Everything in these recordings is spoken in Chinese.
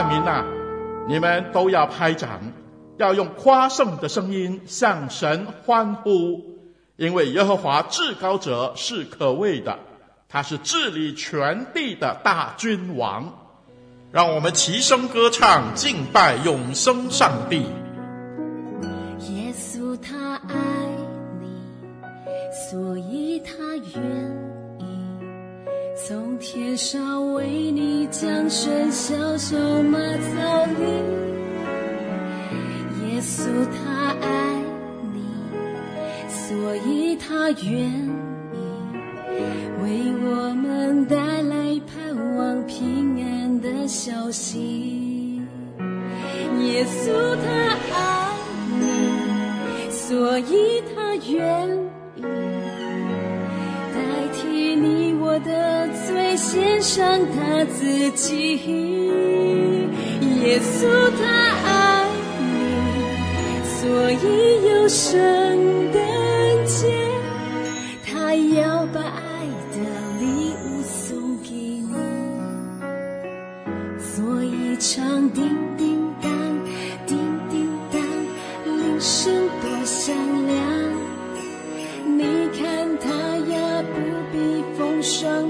万民呐，你们都要拍掌，要用夸胜的声音向神欢呼，因为耶和华至高者是可畏的，他是治理全地的大君王。让我们齐声歌唱，敬拜永生上帝。耶稣他爱你，所以他愿。从天上为你降生，小小马槽里，耶稣他爱你，所以他愿意为我们带来盼望平安的消息。耶稣献上他自己，耶稣他爱你，所以有圣诞节，他要把爱的礼物送给你，所以唱叮叮当，叮叮当，铃声多响亮。双面容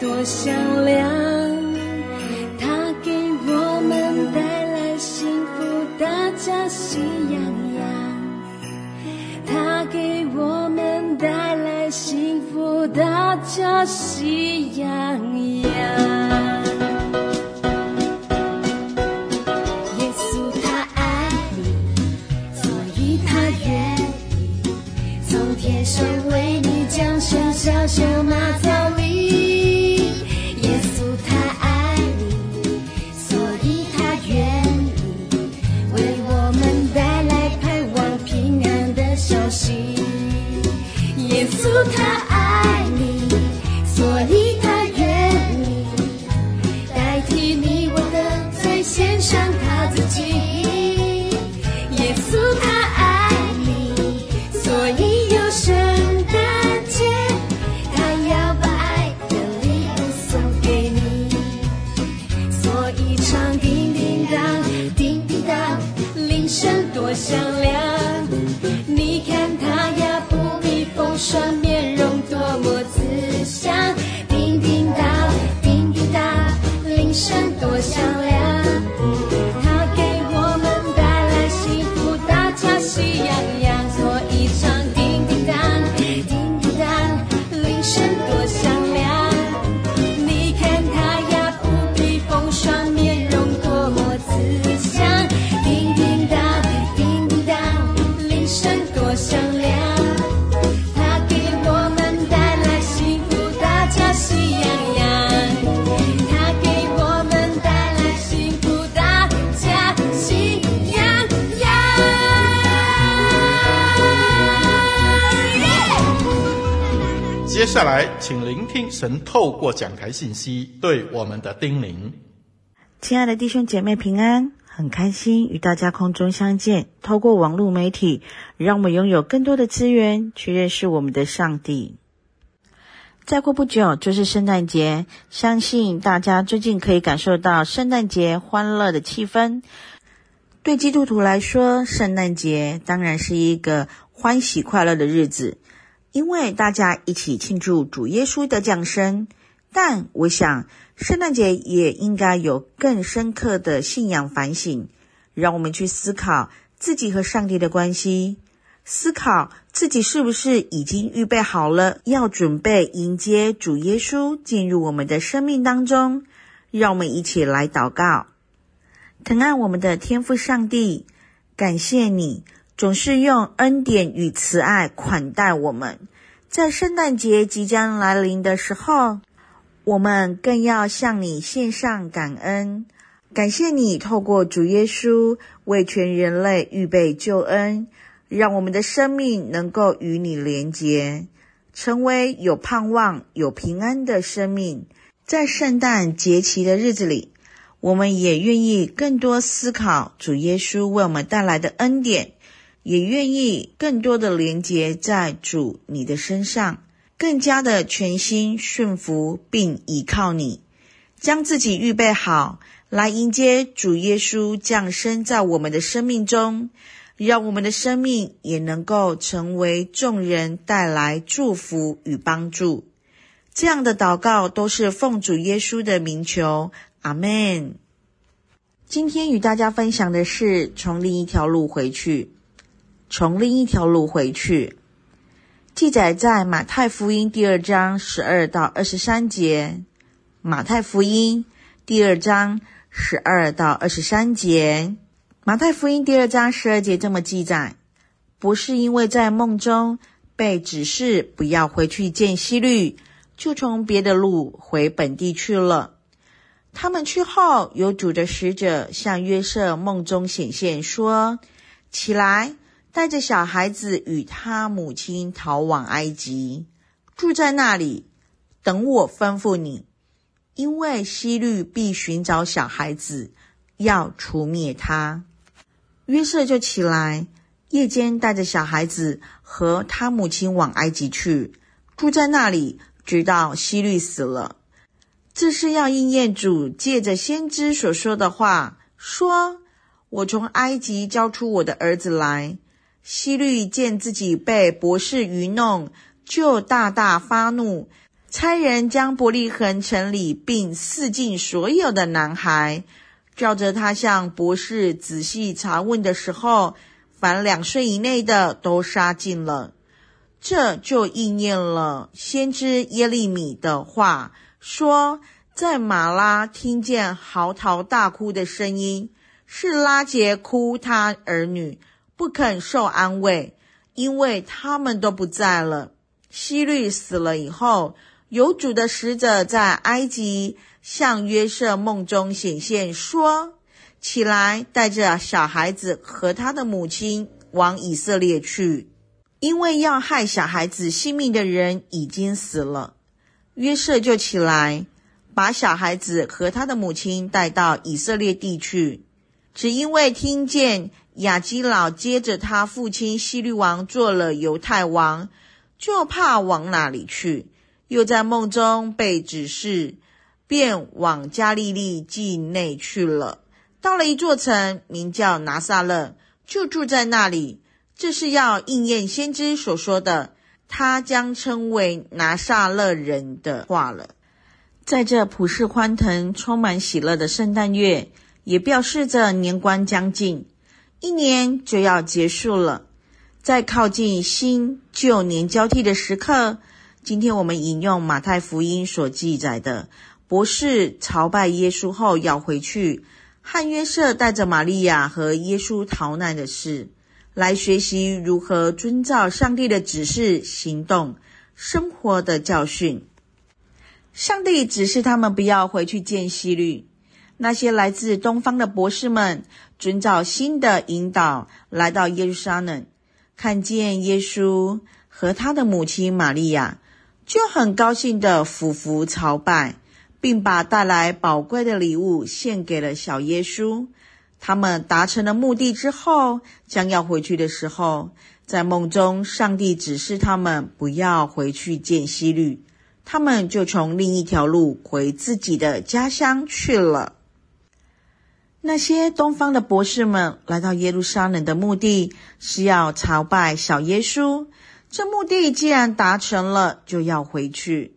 多响亮！他给我们带来幸福，大家喜洋洋。他给我们带来幸福，大家喜洋洋。耶稣他爱你，所以他愿意从天上为你降生，小小马。耶听神透过讲台信息对我们的叮咛。亲爱的弟兄姐妹平安，很开心与大家空中相见。透过网络媒体，让我们拥有更多的资源去认识我们的上帝。再过不久就是圣诞节，相信大家最近可以感受到圣诞节欢乐的气氛。对基督徒来说，圣诞节当然是一个欢喜快乐的日子。因为大家一起庆祝主耶稣的降生，但我想圣诞节也应该有更深刻的信仰反省，让我们去思考自己和上帝的关系，思考自己是不是已经预备好了，要准备迎接主耶稣进入我们的生命当中。让我们一起来祷告，疼爱我们的天父上帝，感谢你总是用恩典与慈爱款待我们。在圣诞节即将来临的时候，我们更要向你献上感恩。感谢你透过主耶稣为全人类预备救恩，让我们的生命能够与你连结，成为有盼望、有平安的生命。在圣诞节期的日子里，我们也愿意更多思考主耶稣为我们带来的恩典，也愿意更多的连接在主你的身上，更加的全心顺服并依靠你，将自己预备好。来迎接主耶稣降生在我们的生命中，让我们的生命也能够成为众人带来祝福与帮助。这样的祷告都是奉主耶稣的名求，阿门。今天与大家分享的是从另一条路回去，从另一条路回去，记载在马太福音第二章十二到二十三节。马太福音第二章。十二到二十三节，马太福音第二章十二节这么记载：不是因为在梦中被指示不要回去见希律，就从别的路回本地去了。他们去后，有主的使者向约瑟梦中显现，说：“起来，带着小孩子与他母亲逃往埃及，住在那里，等我吩咐你。”因为希律必寻找小孩子，要除灭他。约瑟就起来，夜间带着小孩子和他母亲往埃及去，住在那里，直到希律死了。这是要应验主借着先知所说的话，说：“我从埃及交出我的儿子来。”希律见自己被博士愚弄，就大大发怒。差人将伯利恒城里并四境所有的男孩，照着他向博士仔细查问的时候，凡两岁以内的都杀尽了。这就应验了先知耶利米的话，说在马拉听见嚎啕大哭的声音，是拉杰哭他儿女，不肯受安慰，因为他们都不在了。希律死了以后。有主的使者在埃及向约瑟梦中显现，说：“起来，带着小孩子和他的母亲往以色列去，因为要害小孩子性命的人已经死了。”约瑟就起来，把小孩子和他的母亲带到以色列地去，只因为听见亚基老接着他父亲希律王做了犹太王，就怕往哪里去。又在梦中被指示，便往加利利境内去了。到了一座城，名叫拿撒勒，就住在那里。这是要应验先知所说的，他将称为拿撒勒人的话了。在这普世欢腾、充满喜乐的圣诞月，也表示着年关将近，一年就要结束了。在靠近新旧年交替的时刻。今天我们引用马太福音所记载的，博士朝拜耶稣后要回去，汉约瑟带着玛利亚和耶稣逃难的事，来学习如何遵照上帝的指示行动、生活的教训。上帝指示他们不要回去见希律，那些来自东方的博士们遵照新的引导来到耶路撒冷，看见耶稣和他的母亲玛利亚。就很高兴地俯伏朝拜，并把带来宝贵的礼物献给了小耶稣。他们达成了目的之后，将要回去的时候，在梦中，上帝指示他们不要回去见希律，他们就从另一条路回自己的家乡去了。那些东方的博士们来到耶路撒冷的目的是要朝拜小耶稣。这目的既然达成了，就要回去。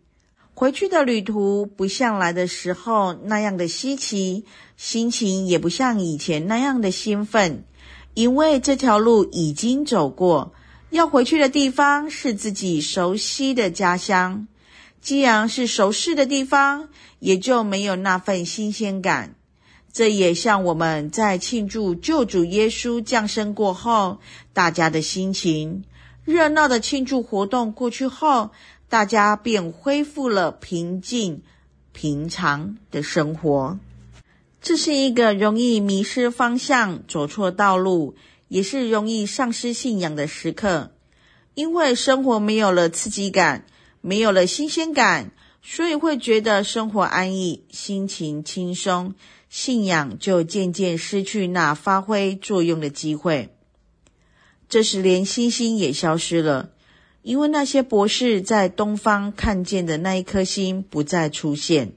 回去的旅途不像来的时候那样的稀奇，心情也不像以前那样的兴奋，因为这条路已经走过，要回去的地方是自己熟悉的家乡。既然是熟悉的地方，也就没有那份新鲜感。这也像我们在庆祝救主耶稣降生过后，大家的心情。热闹的庆祝活动过去后，大家便恢复了平静、平常的生活。这是一个容易迷失方向、走错道路，也是容易丧失信仰的时刻。因为生活没有了刺激感，没有了新鲜感，所以会觉得生活安逸、心情轻松，信仰就渐渐失去那发挥作用的机会。这时，连星星也消失了，因为那些博士在东方看见的那一颗星不再出现。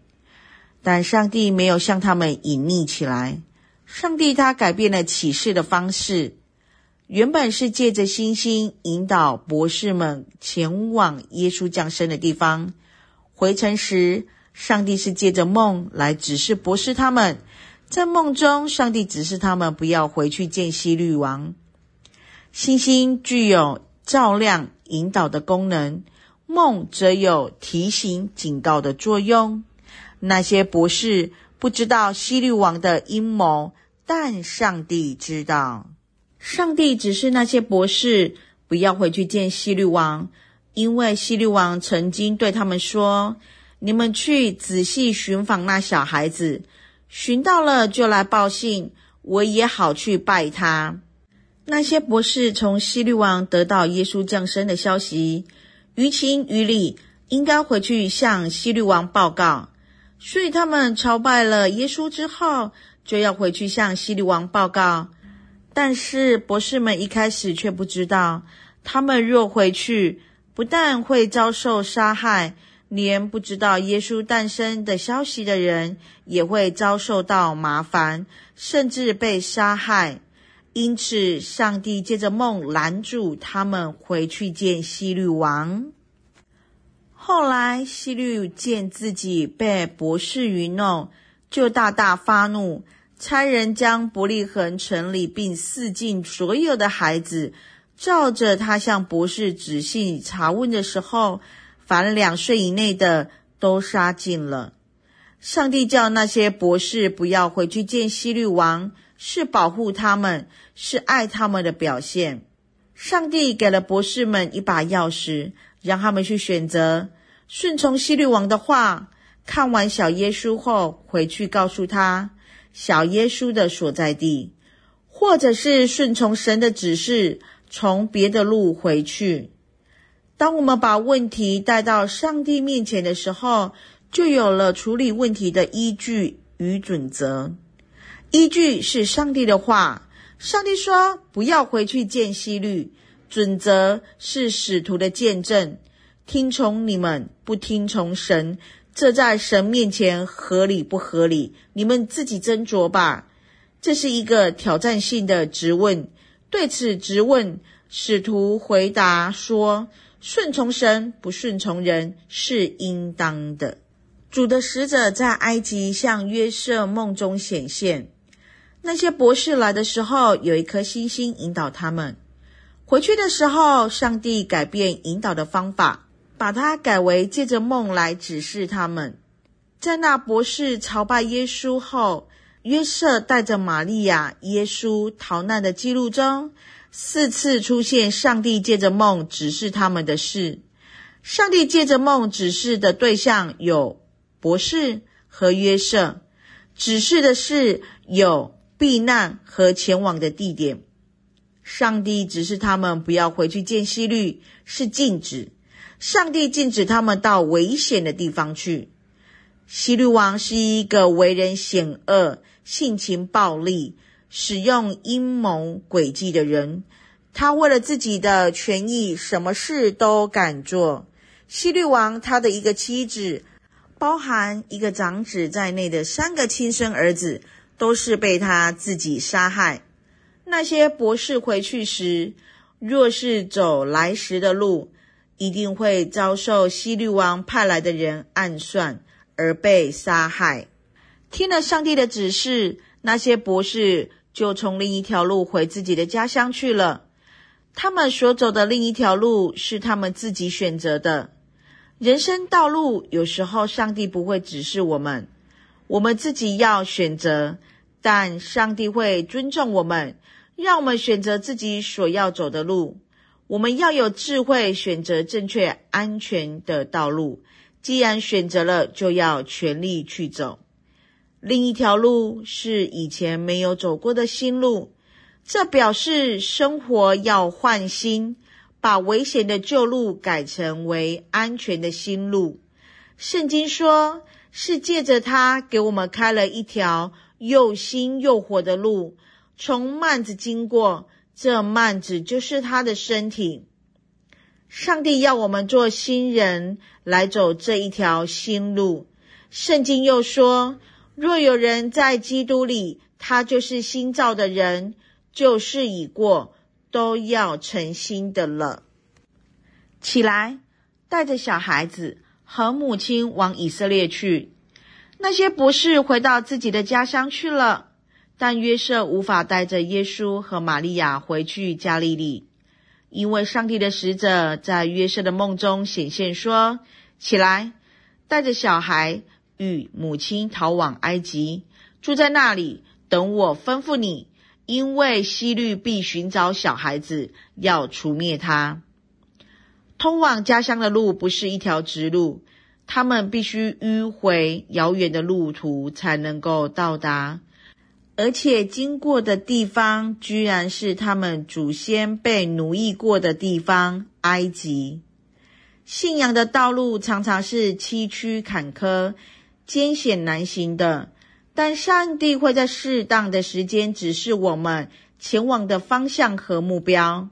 但上帝没有向他们隐匿起来，上帝他改变了启示的方式，原本是借着星星引导博士们前往耶稣降生的地方。回程时，上帝是借着梦来指示博士他们，在梦中，上帝指示他们不要回去见希律王。星星具有照亮、引导的功能，梦则有提醒、警告的作用。那些博士不知道希律王的阴谋，但上帝知道。上帝指示那些博士不要回去见希律王，因为希律王曾经对他们说：“你们去仔细寻访那小孩子，寻到了就来报信，我也好去拜他。”那些博士从希律王得到耶稣降生的消息，于情于理应该回去向希律王报告，所以他们朝拜了耶稣之后，就要回去向希律王报告。但是博士们一开始却不知道，他们若回去，不但会遭受杀害，连不知道耶稣诞生的消息的人也会遭受到麻烦，甚至被杀害。因此，上帝借着梦拦住他们回去见希律王。后来，希律见自己被博士愚弄，就大大发怒，差人将伯利恒城里并四境所有的孩子，照着他向博士仔细查问的时候，凡两岁以内的都杀尽了。上帝叫那些博士不要回去见希律王。是保护他们，是爱他们的表现。上帝给了博士们一把钥匙，让他们去选择顺从希律王的话。看完小耶稣后，回去告诉他小耶稣的所在地，或者是顺从神的指示，从别的路回去。当我们把问题带到上帝面前的时候，就有了处理问题的依据与准则。依据是上帝的话，上帝说不要回去见希律。准则是使徒的见证，听从你们，不听从神，这在神面前合理不合理？你们自己斟酌吧。这是一个挑战性的质问。对此质问，使徒回答说：顺从神，不顺从人，是应当的。主的使者在埃及向约瑟梦中显现。那些博士来的时候，有一颗星星引导他们；回去的时候，上帝改变引导的方法，把它改为借着梦来指示他们。在那博士朝拜耶稣后，约瑟带着玛利亚、耶稣逃难的记录中，四次出现上帝借着梦指示他们的事。上帝借着梦指示的对象有博士和约瑟，指示的事有。避难和前往的地点，上帝指示他们不要回去见希律，是禁止。上帝禁止他们到危险的地方去。希律王是一个为人险恶、性情暴戾、使用阴谋诡计的人。他为了自己的权益，什么事都敢做。希律王他的一个妻子，包含一个长子在内的三个亲生儿子。都是被他自己杀害。那些博士回去时，若是走来时的路，一定会遭受希律王派来的人暗算而被杀害。听了上帝的指示，那些博士就从另一条路回自己的家乡去了。他们所走的另一条路是他们自己选择的。人生道路有时候上帝不会指示我们。我们自己要选择但上帝会尊重我们，让我们选择自己所要走的路。我们要有智慧，选择正确、安全的道路。既然选择了，就要全力去走。另一条路是以前没有走过的新路，这表示生活要换新，把危险的旧路改成为安全的新路。圣经说，是借着他给我们开了一条又新又活的路，从幔子经过，这幔子就是他的身体。上帝要我们做新人，来走这一条新路。圣经又说，若有人在基督里，他就是新造的人，旧事已过，都要成新的了。起来，带着小孩子和母亲往以色列去。那些博士回到自己的家乡去了，但约瑟无法带着耶稣和玛利亚回去加利利，因为上帝的使者在约瑟的梦中显现说：“起来，带着小孩与母亲逃往埃及，住在那里，等我吩咐你，因为希律必寻找小孩子，要除灭他。通往家乡的路不是一条直路。”他们必须迂回遥远的路途才能够到达，而且经过的地方居然是他们祖先被奴役过的地方——埃及。信仰的道路常常是崎岖坎坷、艰险难行的，但上帝会在适当的时间指示我们前往的方向和目标。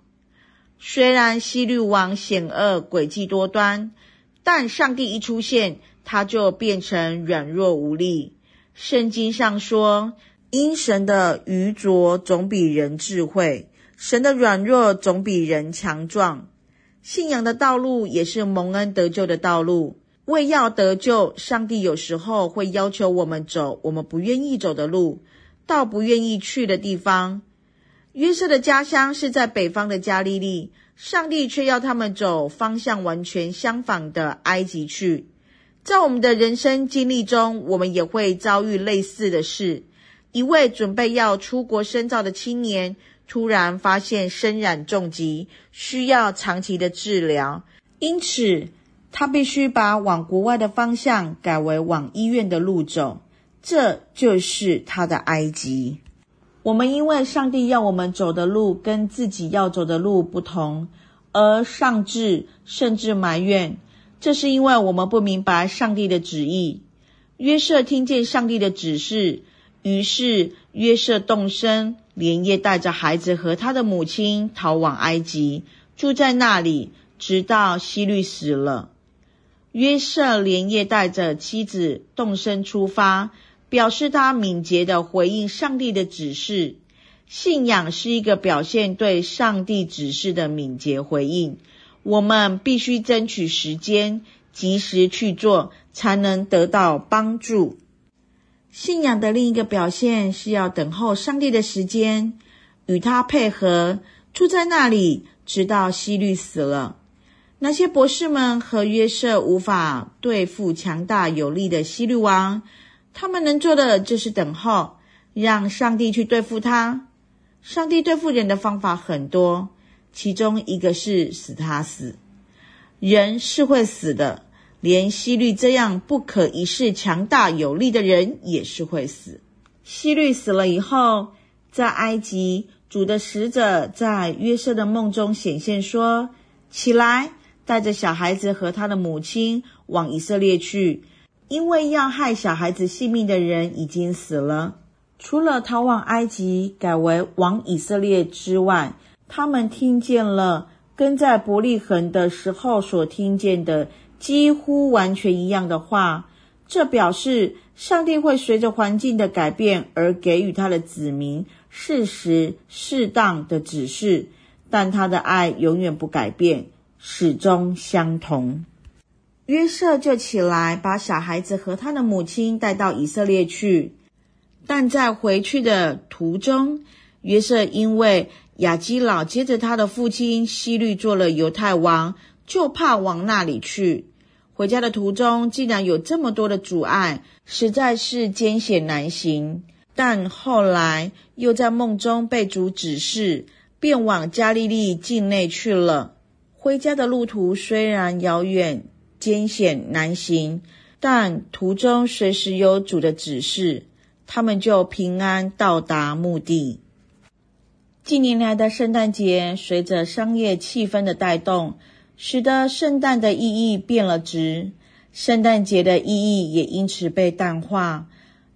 虽然希律王险恶、诡计多端。但上帝一出现，他就变成软弱无力。圣经上说：“因神的愚拙总比人智慧，神的软弱总比人强壮。”信仰的道路也是蒙恩得救的道路。为要得救，上帝有时候会要求我们走我们不愿意走的路，到不愿意去的地方。约瑟的家乡是在北方的加利利。上帝却要他们走方向完全相反的埃及去。在我们的人生经历中，我们也会遭遇类似的事。一位准备要出国深造的青年，突然发现身染重疾，需要长期的治疗，因此他必须把往国外的方向改为往医院的路走。这就是他的埃及。我们因为上帝要我们走的路跟自己要走的路不同，而丧志甚至埋怨，这是因为我们不明白上帝的旨意。约瑟听见上帝的指示，于是约瑟动身，连夜带着孩子和他的母亲逃往埃及，住在那里，直到希律死了。约瑟连夜带着妻子动身出发。表示他敏捷的回应上帝的指示。信仰是一个表现对上帝指示的敏捷回应。我们必须争取时间，及时去做，才能得到帮助。信仰的另一个表现是要等候上帝的时间，与他配合，住在那里，直到希律死了。那些博士们和约瑟无法对付强大有力的希律王。他们能做的就是等候，让上帝去对付他。上帝对付人的方法很多，其中一个是使他死。人是会死的，连希律这样不可一世、强大有力的人也是会死。希律死了以后，在埃及，主的使者在约瑟的梦中显现说：“起来，带着小孩子和他的母亲往以色列去。”因为要害小孩子性命的人已经死了，除了逃往埃及，改为往以色列之外，他们听见了跟在伯利恒的时候所听见的几乎完全一样的话。这表示上帝会随着环境的改变而给予他的子民适时适当的指示，但他的爱永远不改变，始终相同。约瑟就起来，把小孩子和他的母亲带到以色列去。但在回去的途中，约瑟因为亚基老接着他的父亲希律做了犹太王，就怕往那里去。回家的途中，竟然有这么多的阻碍，实在是艰险难行。但后来又在梦中被主指示，便往加利利境内去了。回家的路途虽然遥远、艰险难行，但途中随时有主的指示，他们就平安到达目的。近年来的圣诞节，随着商业气氛的带动，使得圣诞的意义变了质，圣诞节的意义也因此被淡化。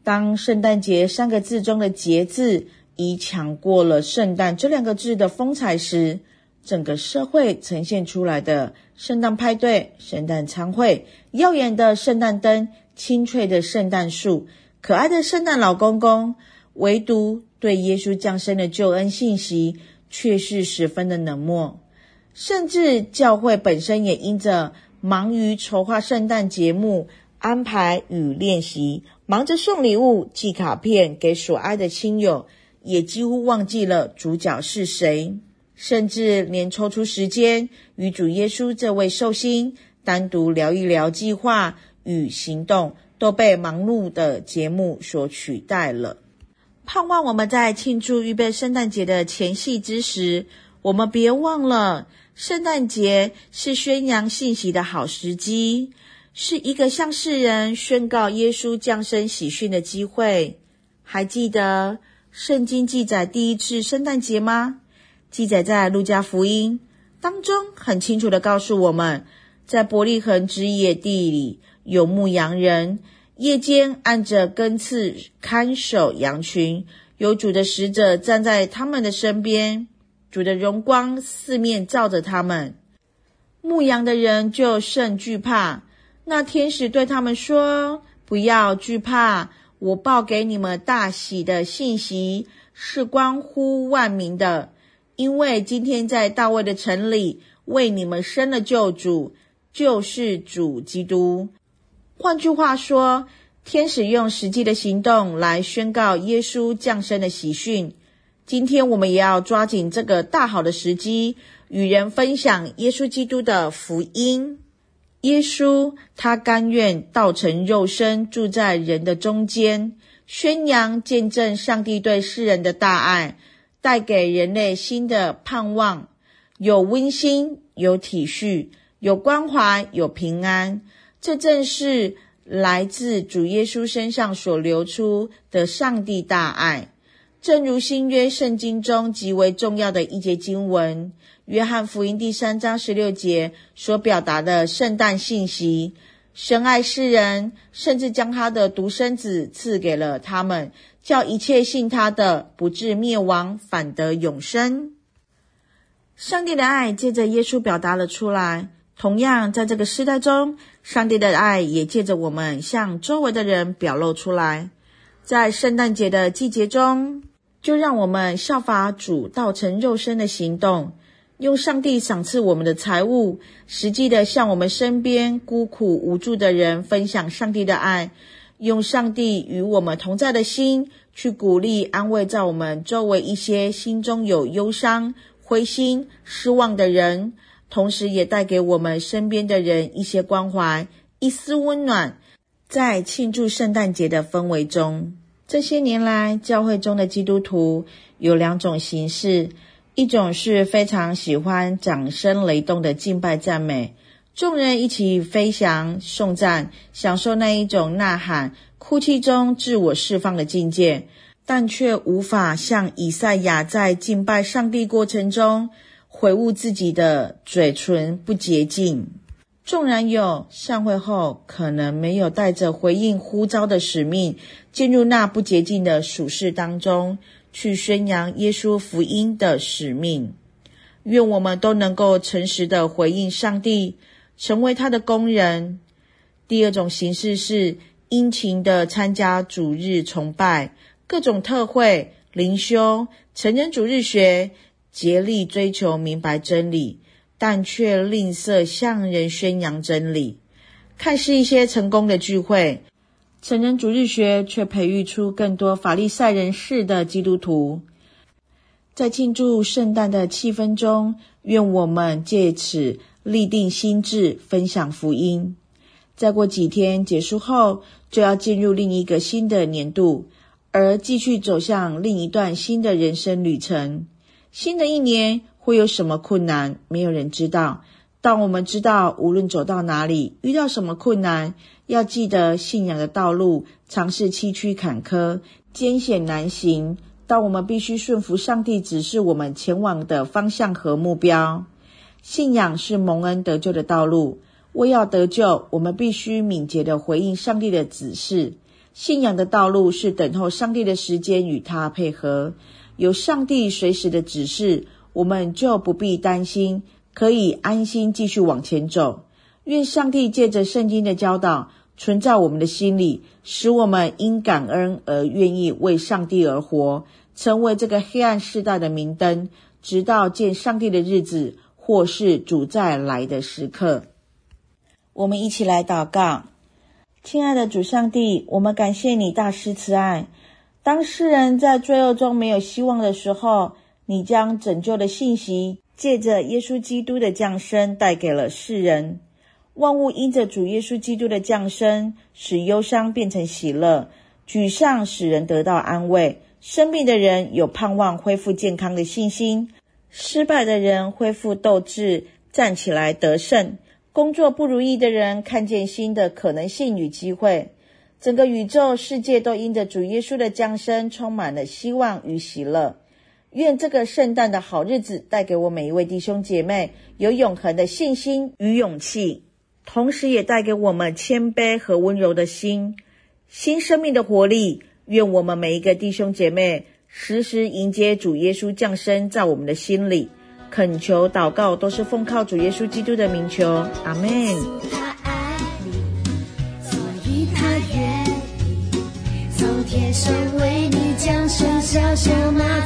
当圣诞节三个字中的“节”字已抢过了“圣诞”这两个字的风采时，整个社会呈现出来的圣诞派对、圣诞餐会、耀眼的圣诞灯、清脆的圣诞树、可爱的圣诞老公公，唯独对耶稣降生的救恩信息却是十分的冷漠。甚至教会本身也因着忙于筹划圣诞节目、安排与练习，忙着送礼物、寄卡片给所爱的亲友，也几乎忘记了主角是谁。甚至连抽出时间与主耶稣这位寿星单独聊一聊计划与行动，都被忙碌的节目所取代了。盼望我们在庆祝预备圣诞节的前夕之时，我们别忘了，圣诞节是宣扬信息的好时机，是一个向世人宣告耶稣降生喜讯的机会。还记得圣经记载第一次圣诞节吗？记载在路加福音当中，很清楚地告诉我们，在伯利恒之野地里有牧羊人，夜间按着根刺看守羊群，有主的使者站在他们的身边，主的荣光四面照着他们，牧羊的人就甚惧怕。那天使对他们说：“不要惧怕，我报给你们大喜的信息，是关乎万民的。”因为今天在大卫的城里为你们生了救主，就是主基督。换句话说，天使用实际的行动来宣告耶稣降生的喜讯。今天我们也要抓紧这个大好的时机，与人分享耶稣基督的福音。耶稣他甘愿道成肉身，住在人的中间，宣扬见证上帝对世人的大爱。带给人类新的盼望，有温馨，有体恤，有关怀，有平安。这正是来自主耶稣身上所流出的上帝大爱。正如新约圣经中极为重要的一节经文《约翰福音》第三章十六节所表达的圣诞信息：神爱世人，甚至将他的独生子赐给了他们。叫一切信他的不至灭亡，反得永生。上帝的爱借着耶稣表达了出来。同样，在这个时代中，上帝的爱也借着我们向周围的人表露出来。在圣诞节的季节中，就让我们效法主道成肉身的行动，用上帝赏赐我们的财物，实际的向我们身边孤苦无助的人分享上帝的爱。用上帝与我们同在的心，去鼓励、安慰在我们周围一些心中有忧伤、灰心、失望的人，同时也带给我们身边的人一些关怀、一丝温暖。在庆祝圣诞节的氛围中，这些年来，教会中的基督徒有两种形式：一种是非常喜欢掌声雷动的敬拜赞美。众人一起飞翔、颂赞，享受那一种呐喊、哭泣中自我释放的境界，但却无法像以赛亚在敬拜上帝过程中悔悟自己的嘴唇不洁净。纵然有散会后可能没有带着回应呼召的使命，进入那不洁净的属世当中去宣扬耶稣福音的使命。愿我们都能够诚实的回应上帝。成为他的工人。第二种形式是殷勤的参加主日崇拜、各种特会、灵修、成人主日学，竭力追求明白真理，但却吝啬向人宣扬真理。看似一些成功的聚会，成人主日学却培育出更多法利赛人士的基督徒。在庆祝圣诞的气氛中，愿我们借此。立定心智，分享福音。再过几天结束后，就要进入另一个新的年度。而继续走向另一段新的人生旅程。新的一年会有什么困难？没有人知道。当我们知道，无论走到哪里，遇到什么困难，要记得信仰的道路常是崎岖坎坷、艰险难行。当我们必须顺服上帝指示我们前往的方向和目标。信仰是蒙恩得救的道路。为要得救，我们必须敏捷地回应上帝的指示。信仰的道路是等候上帝的时间与他配合。有上帝随时的指示，我们就不必担心。可以安心继续往前走。愿上帝借着圣经的教导存在我们的心里，使我们因感恩而愿意为上帝而活，成为这个黑暗世代的明灯，直到见上帝的日子，或是主再来的时刻。我们一起来祷告，亲爱的主上帝，我们感谢你大施慈爱。当世人在罪恶中没有希望的时候，你将拯救的信息。借着耶稣基督的降生，带给了世人万物，因着主耶稣基督的降生，使忧伤变成喜乐，沮丧使人得到安慰，生病的人有盼望，恢复健康的信心；失败的人恢复斗志，站起来得胜；工作不如意的人看见新的可能性与机会。整个宇宙世界都因着主耶稣的降生，充满了希望与喜乐。愿这个圣诞的好日子带给我每一位弟兄姐妹有永恒的信心与勇气，同时也带给我们谦卑和温柔的心，新生命的活力。愿我们每一个弟兄姐妹时时迎接主耶稣降生在我们的心里，恳求祷告都是奉靠主耶稣基督的名求，阿门。天上为你降生，小小马